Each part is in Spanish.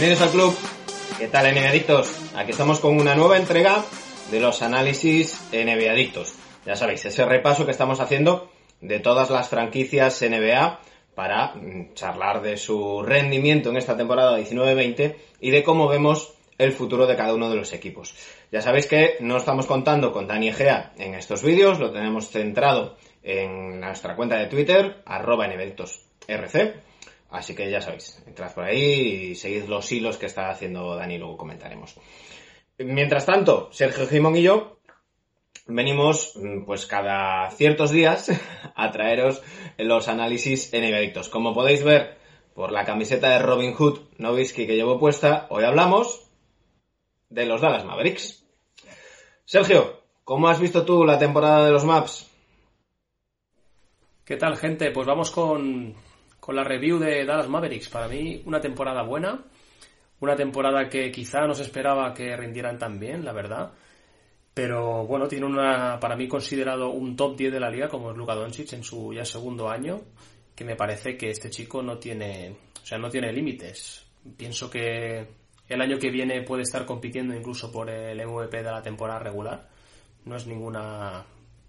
Bienvenidos al club. ¿Qué tal, NBA Adictos? Aquí estamos con una nueva entrega de los análisis NBA Adictos. Ya sabéis, ese repaso que estamos haciendo de todas las franquicias NBA para mm, charlar de su rendimiento en esta temporada 19-20 y de cómo vemos el futuro de cada uno de los equipos. Ya sabéis que no estamos contando con Dani Egea en estos vídeos, lo tenemos centrado en nuestra cuenta de Twitter, arroba RC. Así que ya sabéis, entrad por ahí y seguid los hilos que está haciendo Dani, luego comentaremos. Mientras tanto, Sergio Gimón y yo venimos mm, pues cada ciertos días a traeros los análisis en edictos. Como podéis ver por la camiseta de Robin Hood Novisky que llevo puesta, hoy hablamos de los Dallas Mavericks. Sergio, ¿cómo has visto tú la temporada de los Maps? ¿Qué tal, gente? Pues vamos con, con la review de Dallas Mavericks. Para mí, una temporada buena. Una temporada que quizá no se esperaba que rindieran tan bien, la verdad. Pero bueno, tiene una, para mí considerado un top 10 de la liga como es Luka Doncic en su ya segundo año, que me parece que este chico no tiene, o sea, no tiene límites. Pienso que el año que viene puede estar compitiendo incluso por el MVP de la temporada regular. No es ninguna,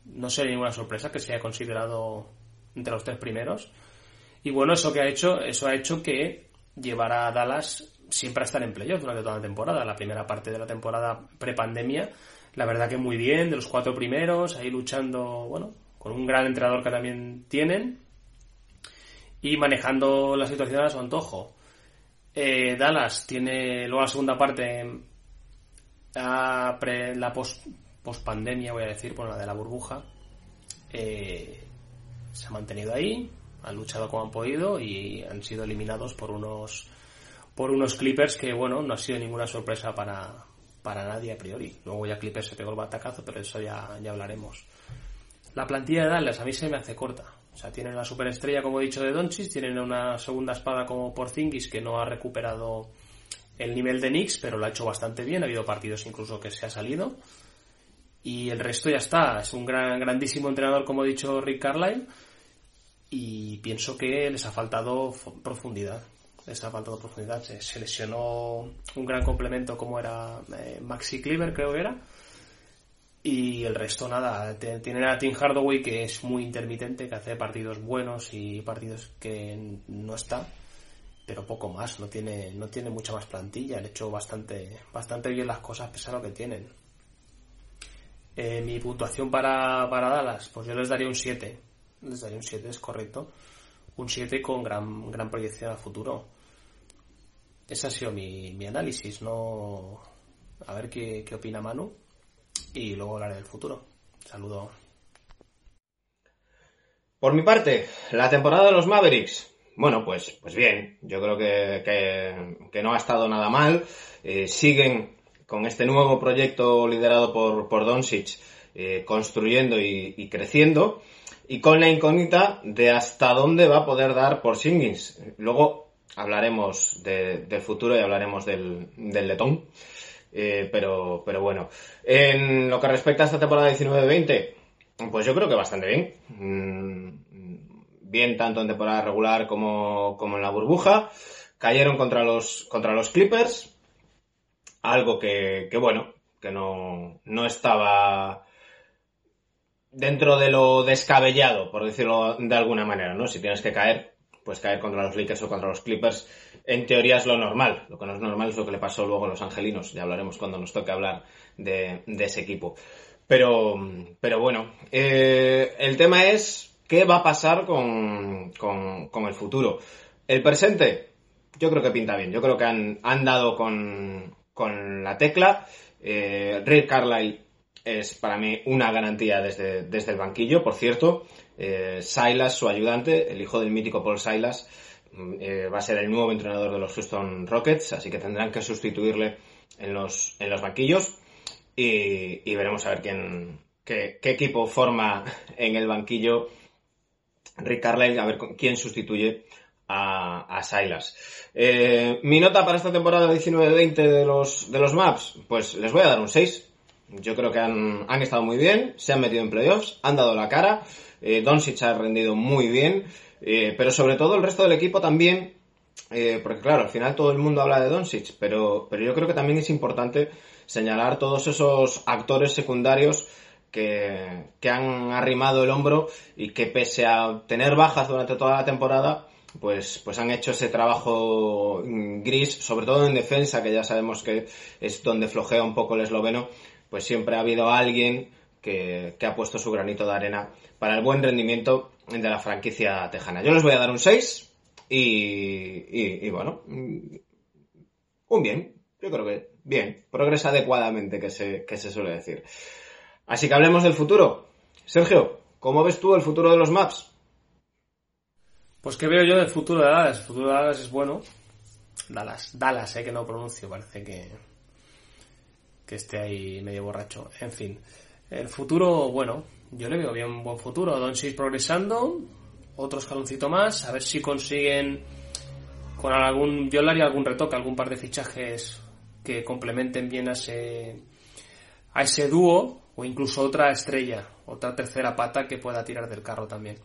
no sería ninguna sorpresa que sea considerado entre los tres primeros. Y bueno, eso que ha hecho, eso ha hecho que llevará a Dallas siempre a estar en playoff durante toda la temporada. La primera parte de la temporada prepandemia, la verdad que muy bien, de los cuatro primeros, ahí luchando, bueno, con un gran entrenador que también tienen y manejando la situación a su antojo. Eh, Dallas tiene luego la segunda parte, la, la post, pandemia, voy a decir, bueno, la de la burbuja, eh, se ha mantenido ahí, han luchado como han podido y han sido eliminados por unos por unos Clippers que bueno no ha sido ninguna sorpresa para, para nadie a priori. Luego ya Clippers se pegó el batacazo pero eso ya, ya hablaremos. La plantilla de Dallas a mí se me hace corta. O sea tienen la superestrella como he dicho de Doncic tienen una segunda espada como Porzingis que no ha recuperado el nivel de Knicks pero lo ha hecho bastante bien. Ha habido partidos incluso que se ha salido. Y el resto ya está. Es un gran grandísimo entrenador como ha dicho Rick Carlisle y pienso que les ha faltado profundidad. Les ha faltado profundidad. Se, lesionó un gran complemento como era eh, Maxi Cleaver, creo que era. Y el resto nada. Tienen a Tim Hardaway que es muy intermitente, que hace partidos buenos y partidos que no está. Pero poco más, no tiene, no tiene mucha más plantilla. Han hecho bastante, bastante bien las cosas pese a lo que tienen. Eh, mi puntuación para, para Dallas, pues yo les daría un 7 les daría un 7, es correcto. Un 7 con gran, gran proyección a futuro. Ese ha sido mi, mi análisis, no... A ver qué, qué opina Manu y luego hablaré del futuro. Saludo. Por mi parte, la temporada de los Mavericks. Bueno, pues, pues bien, yo creo que, que, no ha estado nada mal. Eh, siguen con este nuevo proyecto liderado por, por Doncic, eh, construyendo y, creciendo y con la incógnita de hasta dónde va a poder dar por Singins. Luego hablaremos del futuro y hablaremos del, del letón. Eh, pero, pero bueno, en lo que respecta a esta temporada 19-20, pues yo creo que bastante bien. Mm, bien tanto en temporada regular como, como en la burbuja. Cayeron contra los, contra los Clippers. Algo que, que bueno, que no, no estaba dentro de lo descabellado, por decirlo de alguna manera, ¿no? Si tienes que caer, pues caer contra los Lakers o contra los Clippers, en teoría es lo normal. Lo que no es normal es lo que le pasó luego a los Angelinos. Ya hablaremos cuando nos toque hablar de, ese equipo. Pero, pero bueno, eh, el tema es qué va a pasar con, con, el futuro. El presente, yo creo que pinta bien. Yo creo que han, han dado con, con la tecla. Eh, Rick Carlisle es para mí una garantía desde, desde el banquillo. Por cierto, eh, Silas, su ayudante, el hijo del mítico Paul Silas, mm, eh, va a ser el nuevo entrenador de los Houston Rockets, así que tendrán que sustituirle en los, en los banquillos y, veremos a ver quién, qué, equipo forma en el banquillo Rick Carlisle, a ver quién sustituye a, a Silas. Eh, mi nota para esta temporada 19-20 de los, de los maps, pues les voy a dar un 6 yo creo que han, han estado muy bien, se han metido en playoffs, han dado la cara, eh, Doncic ha rendido muy bien, eh, pero sobre todo el resto del equipo también eh, porque claro, al final todo el mundo habla de Doncic, pero, pero yo creo que también es importante señalar todos esos actores secundarios que, que han arrimado el hombro y que pese a tener bajas durante toda la temporada, pues, pues han hecho ese trabajo gris, sobre todo en defensa, que ya sabemos que es donde flojea un poco el esloveno, pues siempre ha habido alguien que, que ha puesto su granito de arena para el buen rendimiento de la franquicia tejana. Yo les voy a dar un 6 y, y, bueno, un bien, yo creo que bien, progresa adecuadamente, que se, que se suele decir. Así que hablemos del futuro. Sergio, ¿cómo ves tú el futuro de los maps? Pues que veo yo del futuro de Dallas. El futuro de Dallas es bueno. Dallas, Dallas, eh, que no pronuncio, parece que, que esté ahí medio borracho. En fin, el futuro, bueno, yo le veo bien un buen futuro. Doncic progresando, otro escaloncito más, a ver si consiguen con algún, yo haría algún retoque, algún par de fichajes que complementen bien a ese, a ese dúo o incluso otra estrella, otra tercera pata que pueda tirar del carro también.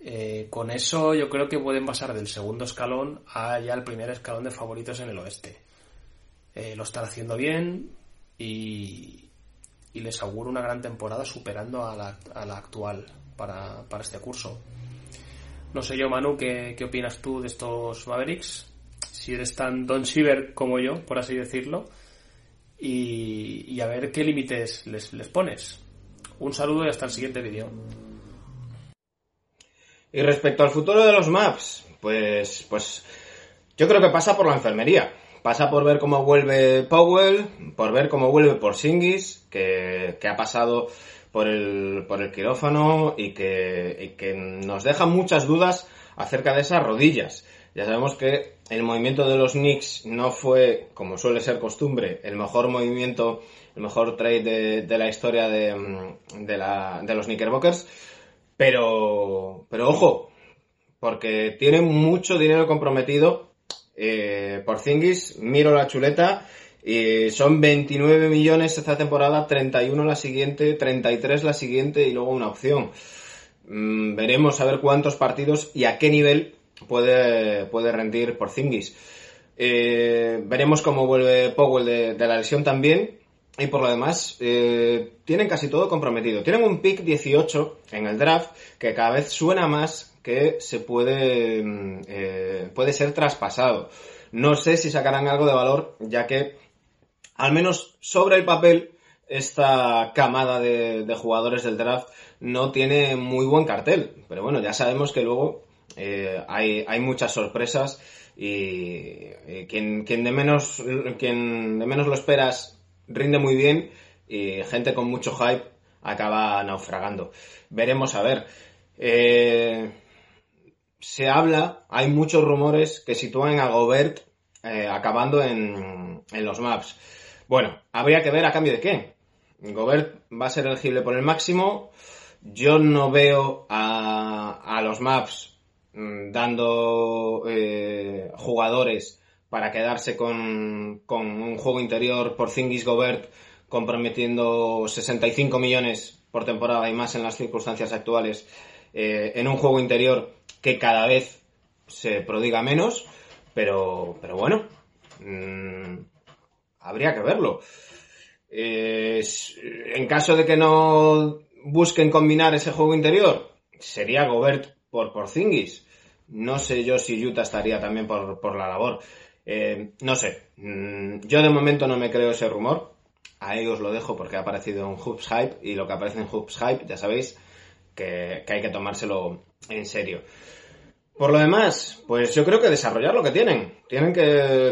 Eh, con eso yo creo que pueden pasar del segundo escalón a ya el primer escalón de favoritos en el oeste. Eh, lo están haciendo bien y, y, les auguro una gran temporada superando a la, a la actual para, para, este curso. No sé yo, Manu, ¿qué, ¿qué, opinas tú de estos Mavericks? Si eres tan Don Shiver como yo, por así decirlo, y, y a ver qué límites les, les pones. Un saludo y hasta el siguiente vídeo. Y respecto al futuro de los maps, pues, pues yo creo que pasa por la enfermería. Pasa por ver cómo vuelve Powell, por ver cómo vuelve Porzingis, que, que ha pasado por el, por el quirófano y que, y que nos deja muchas dudas acerca de esas rodillas. Ya sabemos que el movimiento de los Knicks no fue, como suele ser costumbre, el mejor movimiento, el mejor trade de, la historia de, de, los Knickerbockers pero, pero ojo, porque tiene mucho dinero comprometido eh, por Zingis. Miro la chuleta son 29 millones esta temporada, 31 la siguiente, 33 la siguiente y luego una opción. Mm, veremos a ver cuántos partidos y a qué nivel puede, puede rendir por Zingis. Eh, veremos cómo vuelve Powell de la lesión también y por lo demás, eh, tienen casi todo comprometido. Tienen un pick 18 en el draft que cada vez suena más que se puede, mm, eh, puede ser traspasado. No sé si sacarán algo de valor, ya que, al menos sobre el papel, esta camada de, jugadores del draft no tiene muy buen cartel. Pero bueno, ya sabemos que luego eh, hay, hay muchas sorpresas y, y quien, quien, de menos, quien de menos lo esperas rinde muy bien y gente con mucho hype acaba naufragando. Veremos a ver. Eh, se habla, hay muchos rumores que sitúan a Gobert eh, acabando en, en, los maps. Bueno, habría que ver a cambio de qué. Gobert va a ser elegible por el máximo. Yo no veo a, a los maps mmm, dando eh, jugadores para quedarse con, con un juego interior por Zingis Gobert comprometiendo 65 millones por temporada y más en las circunstancias actuales eh, en un juego interior que cada vez se prodiga menos, pero, pero bueno, mmm, habría que verlo. Eh, en caso de que no busquen combinar ese juego interior, sería Gobert por Porzingis. No sé yo si Utah estaría también por, por la labor. Eh, no sé, mm, yo de momento no me creo ese rumor. Ahí os lo dejo porque ha aparecido en Hoops Hype y lo que aparece en Hoops Hype, ya sabéis que, hay que tomárselo en serio. Por lo demás, pues yo creo que desarrollar lo que tienen. Tienen que,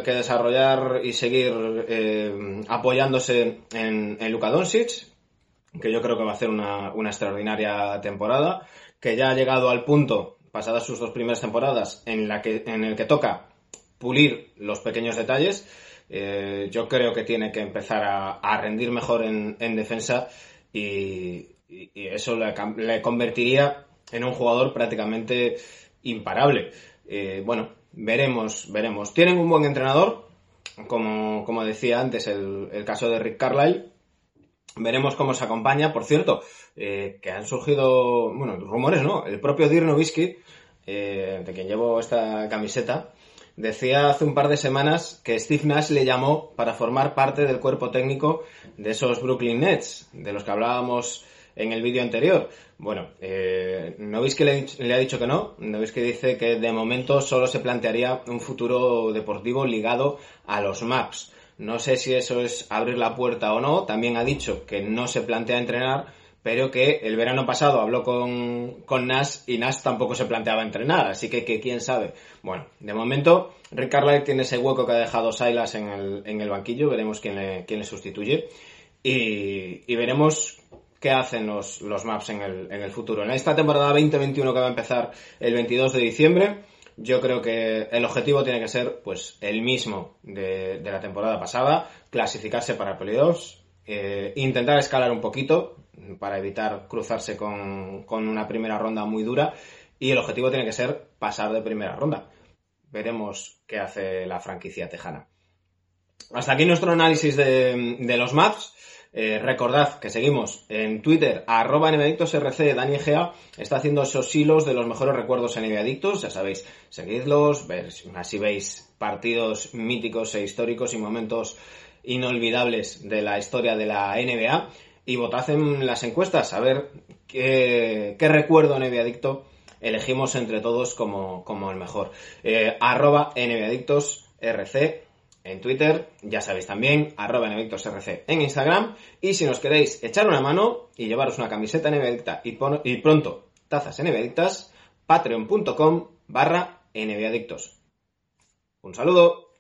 desarrollar y seguir eh, apoyándose en, en Luka Doncic, que yo creo que va a hacer una, extraordinaria temporada, que ya ha llegado al punto, pasadas sus dos primeras temporadas, en el que toca pulir los pequeños detalles. Eh, yo creo que tiene que empezar a, rendir mejor en, en defensa y, eso le, convertiría en un jugador prácticamente imparable. Eh, bueno, veremos, veremos. Tienen un buen entrenador, como, decía antes el, caso de Rick Carlisle. Veremos cómo se acompaña. Por cierto, eh, que han surgido, bueno, rumores, ¿no? El propio Dirk Nowitzki, de quien llevo esta camiseta, decía hace un par de semanas que Steve Nash le llamó para formar parte del cuerpo técnico de esos Brooklyn Nets, de los que hablábamos en el vídeo anterior. Bueno, eh, ¿no veis que le, ha dicho que no? ¿No veis que dice que de momento solo se plantearía un futuro deportivo ligado a los Maps? No sé si eso es abrir la puerta o no. También ha dicho que no se plantea entrenar, pero que el verano pasado habló con, con Nash y Nash tampoco se planteaba entrenar. Así que, quién sabe. Bueno, de momento, Rick tiene ese hueco que ha dejado Silas en el, en el banquillo. Veremos quién le, quién le sustituye. Y, y veremos qué hacen los, los maps en el, en el futuro. En esta temporada 2021 que va a empezar el 22 de diciembre, yo creo que el objetivo tiene que ser pues el mismo de, la temporada pasada, clasificarse para playoffs, eh, intentar escalar un poquito para evitar cruzarse con, con una primera ronda muy dura y el objetivo tiene que ser pasar de primera ronda. Veremos qué hace la franquicia tejana. Hasta aquí nuestro análisis de, de los maps. Eh, recordad que seguimos en Twitter, arroba NBAdictosRC, Dani está haciendo esos hilos de los mejores recuerdos en Adictos, ya sabéis, seguidlos, ver, así veis partidos míticos e históricos y momentos inolvidables de la historia de la NBA y votad en las encuestas a ver qué, recuerdo NBA elegimos entre todos como, como el mejor. Eh, arroba NBAdictosRC en Twitter, ya sabéis también, arroba rc en Instagram, y si nos queréis echar una mano y llevaros una camiseta NBAdicta y, y pronto tazas NBAdictas, patreon.com barra NBAdictos. Un saludo.